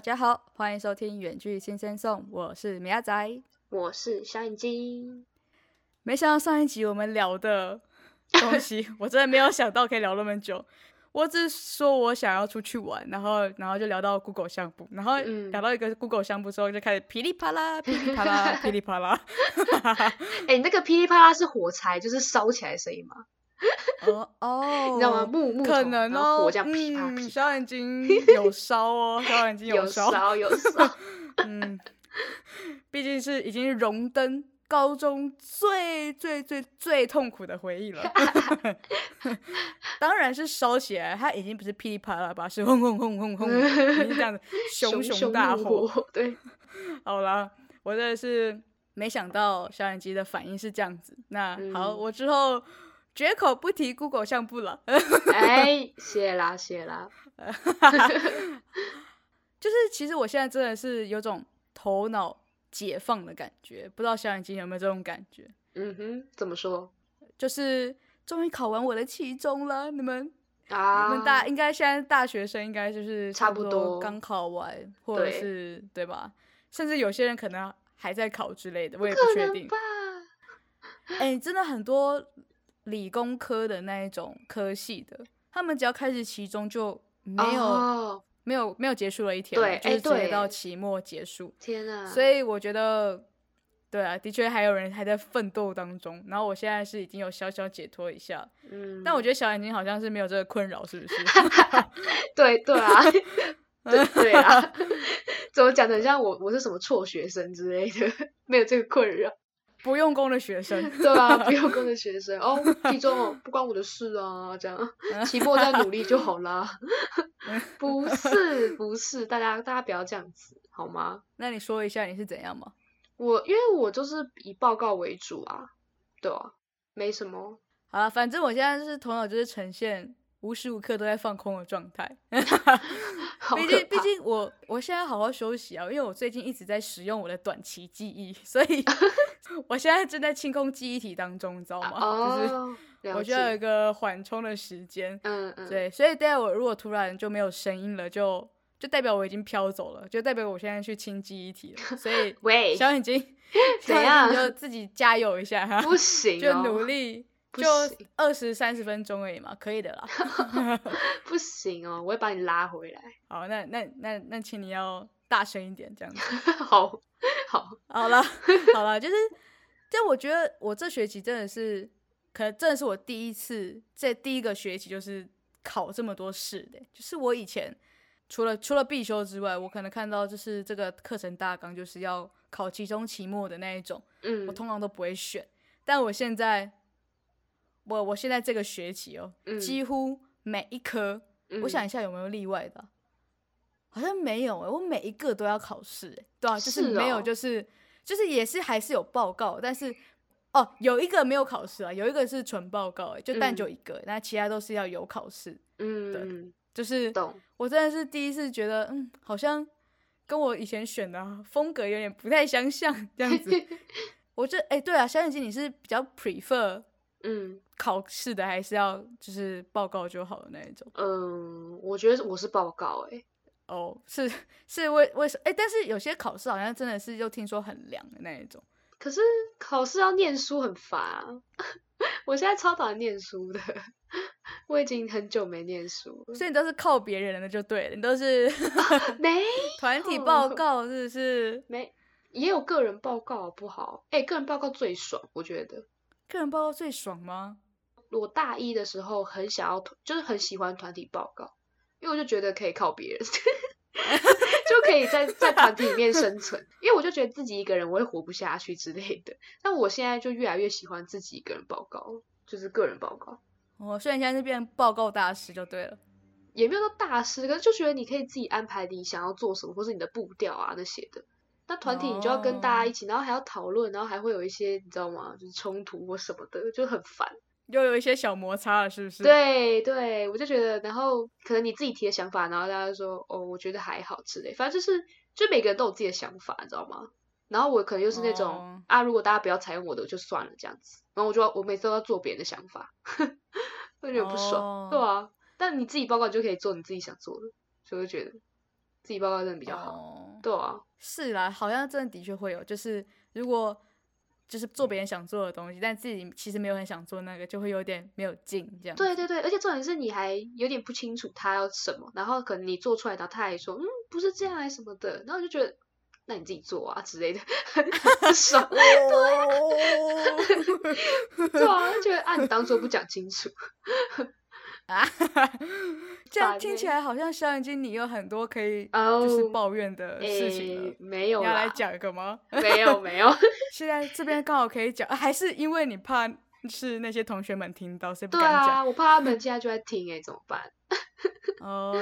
大家好，欢迎收听《远距新生颂》，我是米亚仔。我是小眼睛，没想到上一集我们聊的 东西，我真的没有想到可以聊那么久。我只是说我想要出去玩，然后然后就聊到 Google 项目，然后嗯聊到一个 Google 项目之后，就开始噼里啪啦、噼里啪啦、噼里啪啦。哎、那个噼里啪啦是火柴，就是烧起来的声音吗？哦哦，你知道吗？木木可能哦，火这样噼啪嗯，小眼睛有烧哦，小眼睛有烧，烧有烧，嗯，毕竟是已经荣登高中最最最最痛苦的回忆了。当然是烧起来，它已经不是噼里啪啦吧，是轰轰轰轰轰，已经这样子熊熊熊大怒火。火，对，好了，我真的是没想到小眼睛的反应是这样子。那好，嗯我之后绝口不提 Google 相簿了。哎，谢啦谢啦，就是其实我现在真的是有种头脑解放的感觉，不知道小眼睛有没有这种感觉？嗯哼，怎么说 就是终于考完我的期中了，你们、啊？你们大应该现在大学生应该就是差不不多刚考完，或者是对吧？甚至有些人可能还在考之类的，我也不确定？哎、真的很多理工科的那一种科系的，他们只要开始期中就没有、哦、没有没有结束了一天就是直接到期末结束。天哪！所以我觉得，对啊，的确还有人还在奋斗当中。然后我现在是已经有小小解脱一下，嗯，但我觉得小眼睛好像是没有这个困扰，是不是？对 对啊，对对啊，怎么讲的？很像我我是什么辍学生之类的，没有这个困扰。不用功的学生，对啊，不用功的学生哦，期中哦不关我的事啊，这样 期末再努力就好啦。不是不是，大家大家不要这样子好吗？那你说一下你是怎样吗？我因为我就是以报告为主啊，对啊，没什么。好了，反正我现在就是头脑就是呈现无时无刻都在放空的状态。好毕竟，毕竟我我现在好好休息啊，因为我最近一直在使用我的短期记忆，所以 我现在正在清空记忆体当中，你知道吗？就是我需要有一解。个缓冲的时间。嗯嗯，对，所以待会我如果突然就没有声音了，就就代表我已经飘走了，就代表我现在去清记忆体了。所以 喂，小眼睛，怎样你就自己加油一下哈，不行就哦，努力，不就二十三十分钟而已嘛，可以的啦。不行哦，我会把你拉回来。好，那那那那，请你要大声一点，这样子。好 好，好了，好了，就是，但我觉得我这学期真的是，可能真的是我第一次在第一个学期就是考这么多试的，就是我以前除了除了必修之外，我可能看到就是这个课程大纲就是要考期中、期末的那一种，嗯我通常都不会选，但我现在，我我现在这个学期哦，嗯。几乎每一科，我想一下有没有例外的啊、好像没有诶、我每一个都要考试诶、对啊，就是是没有，哦。就是就是也是还是有报告，但是哦，有一个没有考试啊，有一个是纯报告、诶，就但嗯。就一个，那、其他都是要有考试，嗯，对就是懂。我真的是第一次觉得，嗯，好像跟我以前选的风格有点不太相像，这样子。我这哎、对啊，小眼睛你是比较 prefer 嗯考试的，还是要就是报告就好的那一种？嗯，我觉得我是报告哎、哦，是是为为什哎、但是有些考试好像真的是又听说很凉的那一种。可是考试要念书很烦啊。我现在超讨厌念书的，我已经很久没念书了。所以你都是靠别人的就对了，你都是没 团体报告，是不是？没也有个人报告好不好？哎、个人报告最爽，我觉得。个人报告最爽吗？我大一的时候很想要，就是很喜欢团体报告，因为我就觉得可以靠别人，就可以在在团体里面生存。因为我就觉得自己一个人我会活不下去之类的。但我现在就越来越喜欢自己一个人报告，就是个人报告，哦，所以你现在是变报告大师就对了。也没有说大师，可是就觉得你可以自己安排你想要做什么，或是你的步调啊那些的。那团体你就要跟大家一起，然后还要讨论，然后还会有一些你知道吗？就是冲突或什么的，就很烦。又有一些小摩擦了，是不是？，对对，我就觉得，然后可能你自己提的想法，然后大家就说哦，我觉得还好之类，反正就是，就每个人都有自己的想法，你知道吗？然后我可能又是那种、哦啊，如果大家不要采用我的就算了这样子，然后我就要我每次都要做别人的想法，我就觉得不爽，哦对啊。但你自己报告你就可以做你自己想做的，所以我就觉得自己报告真的比较好。哦，对啊，是啦，好像真的的确会有，就是如果就是做别人想做的东西，但自己其实没有很想做那个，就会有点没有劲这样。对对对，而且重点是你还有点不清楚他要什么，然后可能你做出来，然后他还说嗯不是这样还什么的，然后我就觉得那你自己做啊之类的，很爽。对啊，就觉得啊你当初不讲清楚。啊，这样听起来好像小眼睛你有很多可以哦就是抱怨的事情没有你要来啦，讲一个吗？没有没有。现在这边刚好可以讲，啊还是因为你怕是那些同学们听到，所以不敢讲。啊，我怕他们现在就在听哎、怎么办？哦，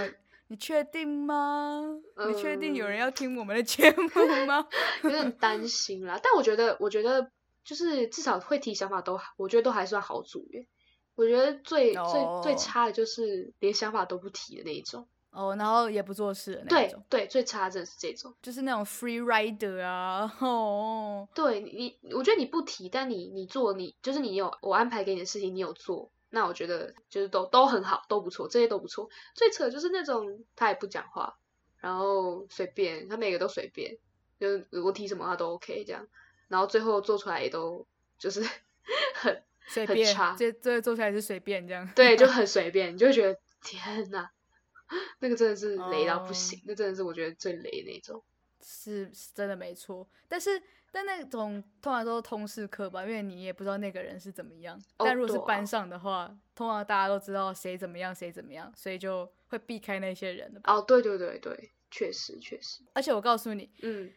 你确定吗？你确定有嗯人要听我们的节目吗？有点担心啦。但我觉得，我觉得就是至少会提想法都，我觉得都还算好组员。我觉得最、最最哦差的就是连想法都不提的那一种。哦，然后也不做事的那对种，对，最差真的是这种。就是那种 free rider 啊，哦，对你，我觉得你不提，但你你做你就是你有我安排给你的事情，你有做，那我觉得就是都都很好，都不错，这些都不错。最扯的就是那种他也不讲话，然后随便，他每个都随便，就是我提什么他都 OK 这样，然后最后做出来也都就是很 随便这这做出来是随便这样。对，就 很随便，你就会觉得天哪，那个真的是雷到不哦行，那真的是我觉得最雷的那种。是是真的没错，但是但那种通常都是通识课吧，因为你也不知道那个人是怎么样。哦但如果是班上的话，通常大家都知道谁怎么样，谁怎么样，所以就会避开那些人的。哦，对对对对，确实确实，而且我告诉你，嗯，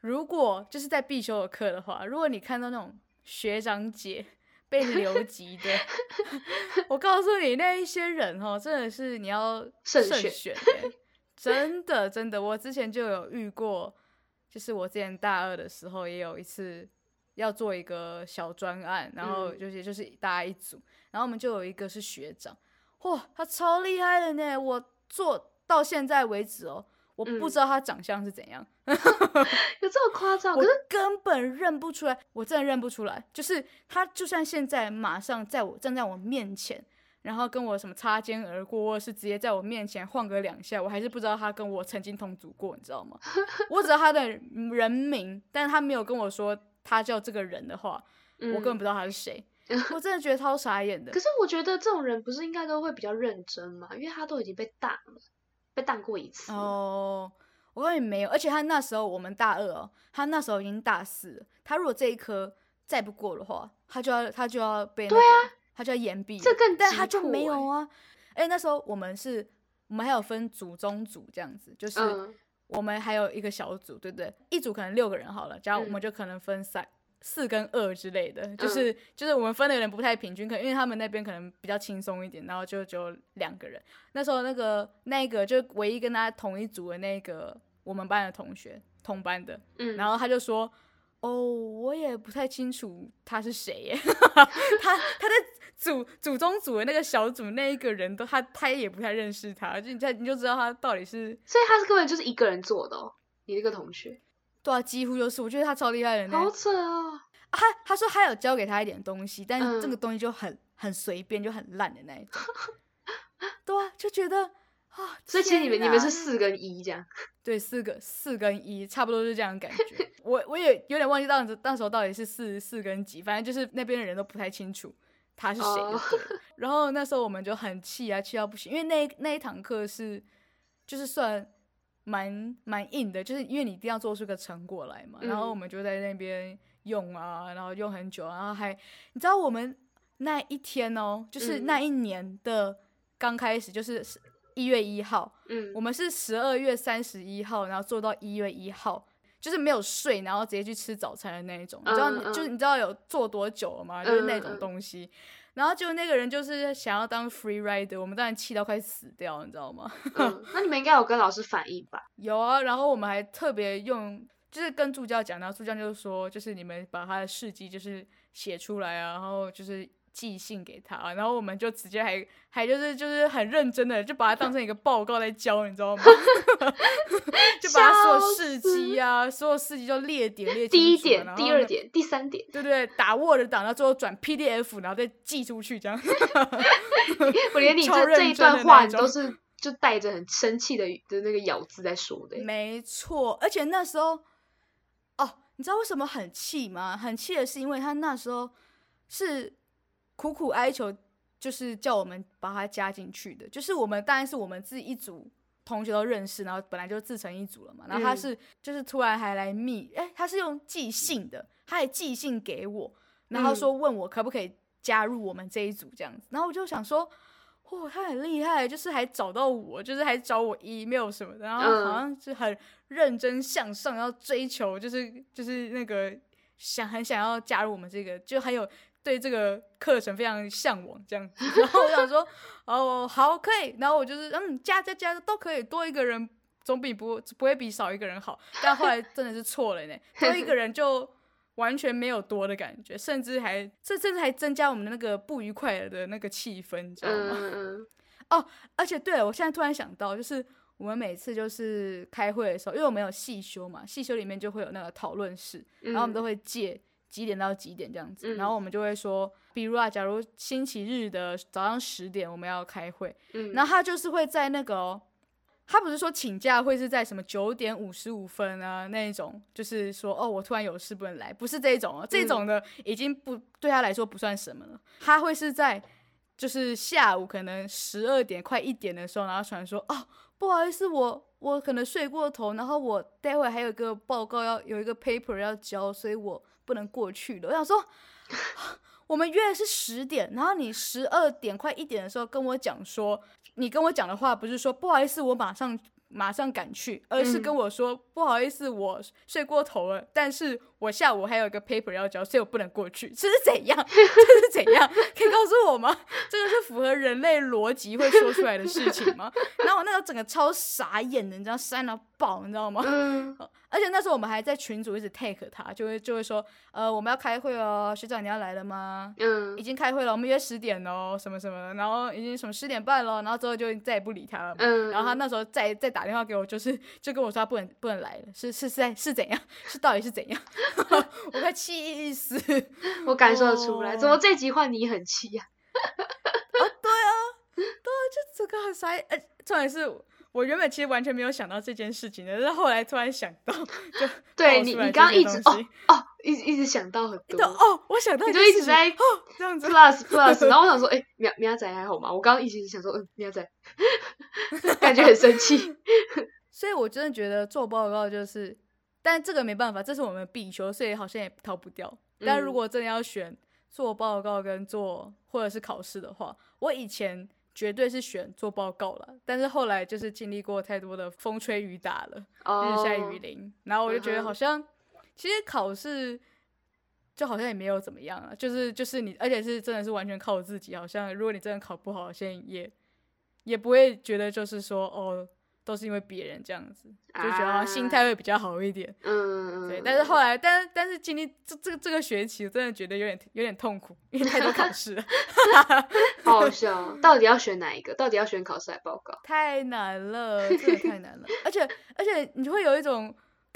如果就是在必修的课的话，如果你看到那种学长姐被留级的，我告诉你，那一些人哦，真的是你要慎选欸。真的真的，我之前就有遇过，就是我之前大二的时候也有一次要做一个小专案，然后嗯。就是就是大家一组，然后我们就有一个是学长，哇，他超厉害的呢，我做到现在为止哦。我不嗯。知道他长相是怎样，有这么夸张？我可是根本认不出来，我真的认不出来。就是他，就算现在马上在我站在我面前，然后跟我什么擦肩而过，或者是直接在我面前晃个两下，我还是不知道他跟我曾经同组过，你知道吗？我只知道他的人名，但是他没有跟我说他叫这个人的话，我根本不知道他是谁。我真的觉得超傻眼的可。是我觉得这种人不是应该都会比较认真嘛？因为他都已经被当了，被当过一次了。哦，我告诉你没有，而且他那时候我们大二哦，他那时候已经大四了。他如果这一科再不过的话，他就要他就要被那个，他就要延毕。这更但他就没有啊。哎、那时候我们是，我们还有分组中组这样子，就是嗯我们还有一个小组，对不对？一组可能六个人好了，假如我们嗯就可能分三。四跟二之类的，就是、就是我们分的有点不太平均，可能因为他们那边可能比较轻松一点，然后就只有两个人。那时候那个那个就唯一跟他同一组的那个我们班的同学，同班的，嗯，然后他就说：“哦，我也不太清楚他是谁耶，他他在组组中组的那个小组那一个人都他他也不太认识他，就你在你就知道他到底是所以他是根本就是一个人做的哦。你那个同学对啊，几乎就是，我觉得他超厉害的呢。好扯哦。啊他他说他有教给他一点东西，但是这个嗯东西就很很随便，就很烂的那一种。对啊，就觉得啊，所以其实你们你们是四跟一这样。对四个四跟一，差不多是这样的感觉。我我也有点忘记当时那时候到底是四四跟几，反正就是那边的人都不太清楚他是谁。然后那时候我们就很气啊，气到不行，因为那那一堂课是就是算蛮蛮硬的，就是因为你一定要做出个成果来嘛。然后我嗯们就在那边用啊，然后用很久，然后还你知道我们那一天哦，就是嗯那一年的刚开始，就是一月一号，嗯我们是十二月三十一号，然后做到一月一号，就是没有睡，然后直接去吃早餐的那一种。你知道，就是你知道有做多久了吗？就是那种东西。然后就那个人就是想要当 free rider，我们当然气到快死掉，你知道吗？嗯，那你们应该有跟老师反映吧？有啊，然后我们还特别用，就是跟助教讲，然后助教就说，就是你们把他的事迹就是写出来啊，然后就是寄信给他，然后我们就直接还还就是就是很认真的就把它当成一个报告在教，你知道吗？就把他所有事迹啊，所有事迹就列点列第一啊点、第二点、第三点，对对，打 Word 档，然后最后转 PDF，然后再寄出去，这样。我连你超这这一段话，你都是就带着很生气的的那个咬字在说的。没错，而且那时候，哦，你知道为什么很气吗？很气的是因为他那时候是苦苦哀求，就是叫我们把他加进去的。就是我们当然是我们自己一组同学都认识，然后本来就自成一组了嘛。然后他是就是突然还来密，哎，他是用寄信的，他还寄信给我，然后说问我可不可以加入我们这一组这样子。然后我就想说。哇，他很厉害，就是还找到我，就是还找我 email 什么的，然后好像是很认真向上，要追求，就是就是那个想很想要加入我们这个，就很有对这个课程非常向往这样子。然后我想说，哦，好，可以。然后我就是嗯，加加加都可以，多一个人总比不不会比少一个人好。但后来真的是错了呢，多一个人就。完全没有多的感觉，甚至还这甚至还增加我们的那个不愉快的那个气氛，你知道吗？哦，而且对了，我现在突然想到，就是我们每次就是开会的时候，因为我们有细修嘛，细修里面就会有那个讨论室，然后我们都会借几点到几点这样子，然后我们就会说，比如啊，假如星期日的早上十点我们要开会，嗯然后他就是会在那个。他不是说请假会是在什么九点五十五分啊那一种，就是说哦我突然有事不能来，不是这种哦，这种的已经不对他来说不算什么了。他会是在就是下午可能十二点快一点的时候，然后传说哦不好意思我我可能睡过头，然后我待会还有一个报告要有一个 paper 要交，所以我不能过去了。我想说 我们约的是十点，然后你十二点快一点的时候跟我讲说。你跟我讲的话不是说不好意思，我马上马上赶去，而是跟我说不好意思，我睡过头了，但是我下午还有一个 paper 要交，所以我不能过去。这是怎样？这是怎样？可以告诉我吗？这个是符合人类逻辑会说出来的事情吗？然后我那时候整个超傻眼的，你知道，删到爆，你知道吗？而且那时候我们还在群组一直 take 他，就会就会说，呃，我们要开会哦，学长你要来了吗？嗯，已经开会了，我们约十点哦，什么什么的，然后已经什么十点半了，然后之后就再也不理他了。嗯，然后他那时候再再打电话给我，就是就跟我说他不能不能来了，是是在是怎样？是到底是怎样？我快气死！我感受得出来，怎么这集换你很气呀？啊，对啊，对啊，就这个很傻，呃，重点是。我原本其实完全没有想到这件事情的，但是后来突然想到，就 对你，你刚刚一直哦哦，一直一直想到很多哦，我想到你就一直在哦这样子，plus plus，然后我想说，哎，苗苗仔还好吗？我刚刚一直想说，嗯，喵仔，感觉很生气，所以我真的觉得做报告就是，但这个没办法，这是我们必修，所以好像也逃不掉。但如果真的要选做报告跟做或者是考试的话，我以前。绝对是选做报告了，但是后来就是经历过太多的风吹雨打了，日晒雨淋，然后我就觉得好像其实考试就好像也没有怎么样啊，就是就是你，而且是真的是完全靠我自己，好像如果你真的考不好，现在也也不会觉得就是说哦。都是因为别人这样子，就觉得心态会比较好一点。嗯，对。但是后来，但是但是经历这这个这个学期，我真的觉得有点有点痛苦，因为太多考试了。好好笑，到底要选哪一个？到底要选考试还报告？太难了，真的太难了。而且而且，你会有一种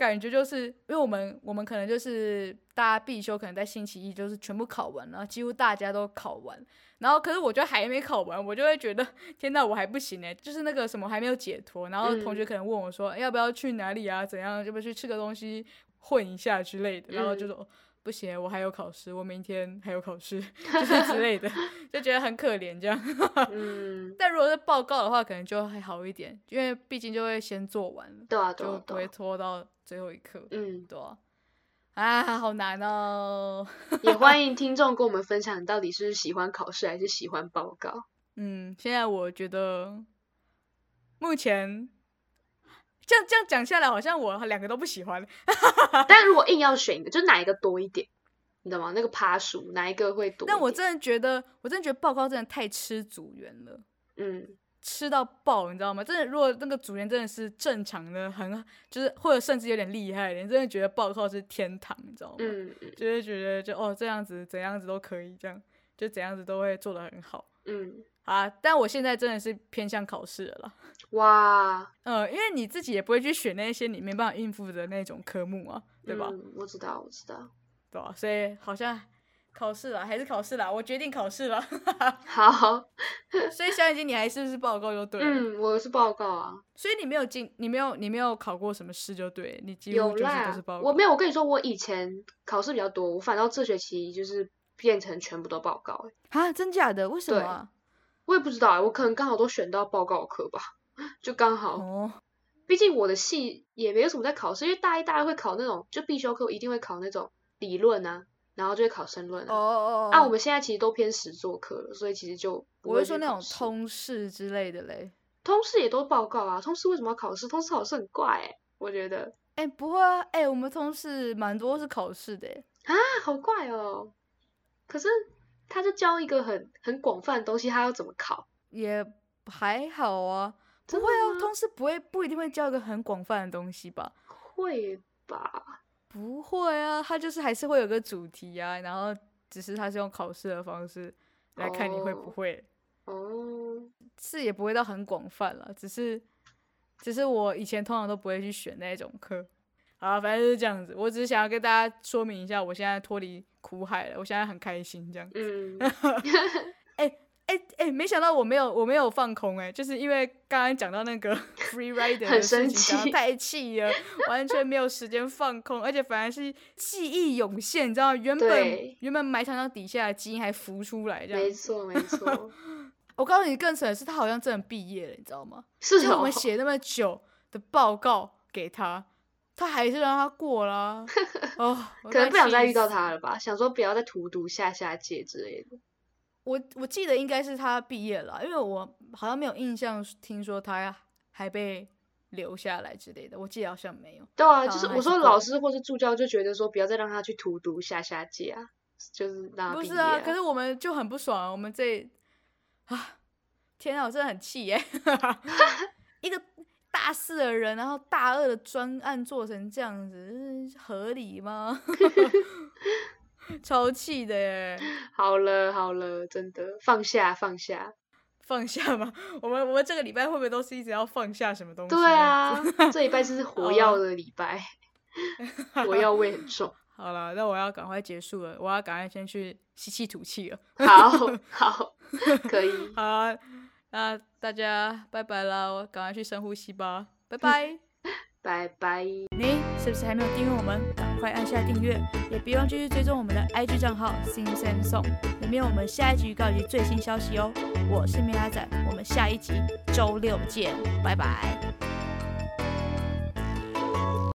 感觉，就是因为我们我们可能就是大家必修，可能在星期一就是全部考完了，几乎大家都考完。然后，可是我觉得还没考完，我就会觉得天呐，我还不行哎，就是那个什么还没有解脱。然后同学可能问我说，要不要去哪里啊？怎样？要不要去吃个东西混一下之类的？然后就说不行，我还有考试，我明天还有考试，就是之类的，就觉得很可怜这样。嗯。但如果是报告的话，可能就还好一点，因为毕竟就会先做完了，对啊，就不会拖到最后一刻。嗯，对啊。啊，好难哦！也欢迎 听众跟我们分享，你到底是喜欢考试还是喜欢报告？嗯，现在我觉得目前这样这样讲下来，好像我两个都不喜欢。但如果硬要选一个，就哪一个多一点？你知道吗？那个趴数哪一个会多？但我真的觉得，我真的觉得报告真的太吃组员了。嗯。吃到爆，你知道吗？真的，如果那个组员真的是正常的，很就是或者甚至有点厉害，你真的觉得报告是天堂，你知道吗？嗯就是觉得就哦这样子怎样子都可以，这样就怎样子都会做得很好。嗯，啊，但我现在真的是偏向考试了啦。哇，嗯，因为你自己也不会去选那些你没办法应付的那种科目啊，对吧？我知道，我知道，对吧？所以好像考试了，还是考试了，我决定考试了。好，所以小眼睛，你还是不是报告就对了？嗯，我是报告啊。所以你没有进，你没有，你没有考过什么试就对，你几乎就是都是报，告。我没有。我跟你说，我以前考试比较多，我反倒这学期就是变成全部都报告、欸。啊，真假的？为什么？我也不知道、欸，我可能刚好都选到报告课吧，就刚好。哦，毕竟我的系也没有什么在考试，因为大一、大二会考那种，就必修课一定会考那种理论啊，然后就会考申论哦啊。哦哦。啊，我们现在其实都偏实作课了，所以其实就不会说那种通识之类的嘞。通识也都报告啊，通识为什么要考试？通识考试很怪哎、我觉得哎、不会啊，哎、我们通识蛮多是考试的耶，啊，好怪哦。可是他就教一个很很广泛的东西，他要怎么考？也还好啊。不会啊，通识不会不一定会教一个很广泛的东西吧？会吧？不会啊，他就是还是会有个主题啊，然后只是他是用考试的方式来看你会不哦会，哦，是也不会到很广泛了，只是只是我以前通常都不会去选那种课。啊，反正就是这样子。我只是想要跟大家说明一下，我现在脱离苦海了，我现在很开心这样。嗯，哎哎，没想到我没有我没有放空哎、就是因为刚刚讲到那个 free rider 很的事情，太气了，完全没有时间放空，而且反而是记忆涌现，你知道吗？原本原本埋藏到底下的基因还浮出来，这样。没错没错，我告诉你，更扯的是，他好像真的毕业了，你知道吗？是我们，写那么久的报告给他，他还是让他过啦。哦，可能不想再遇到他了吧？想说不要再荼毒下下界之类的。我我记得应该是他毕业了，因为我好像没有印象听说他还被留下来之类的，我记得好像没有。对啊，就是我说老师或是助教就觉得说不要再让他去荼毒下下届啊，就是让他毕业、不是啊，可是我们就很不爽，我们这啊，天啊，我真的很气耶！一个大四的人，然后大二的专案做成这样子，嗯合理吗？超气的耶！好了好了，真的放下放下。放下吗？我们我们这个礼拜会不会都是一直要放下什么东西？对啊，这礼拜是 火药的礼拜，火药味很重。好了，那我要赶快结束了，我要赶快先去吸气吐气了。好好，可以，好啊，那大家拜拜啦，我赶快去深呼吸吧，拜拜。拜拜。你是不是还没有订阅我们？快按下订阅，也别忘继续追踪我们的 IG 账号 Sing Sam Song，里面有我们下一集预告以及最新消息哦。我是米拉仔，我们下一集周六见，拜拜。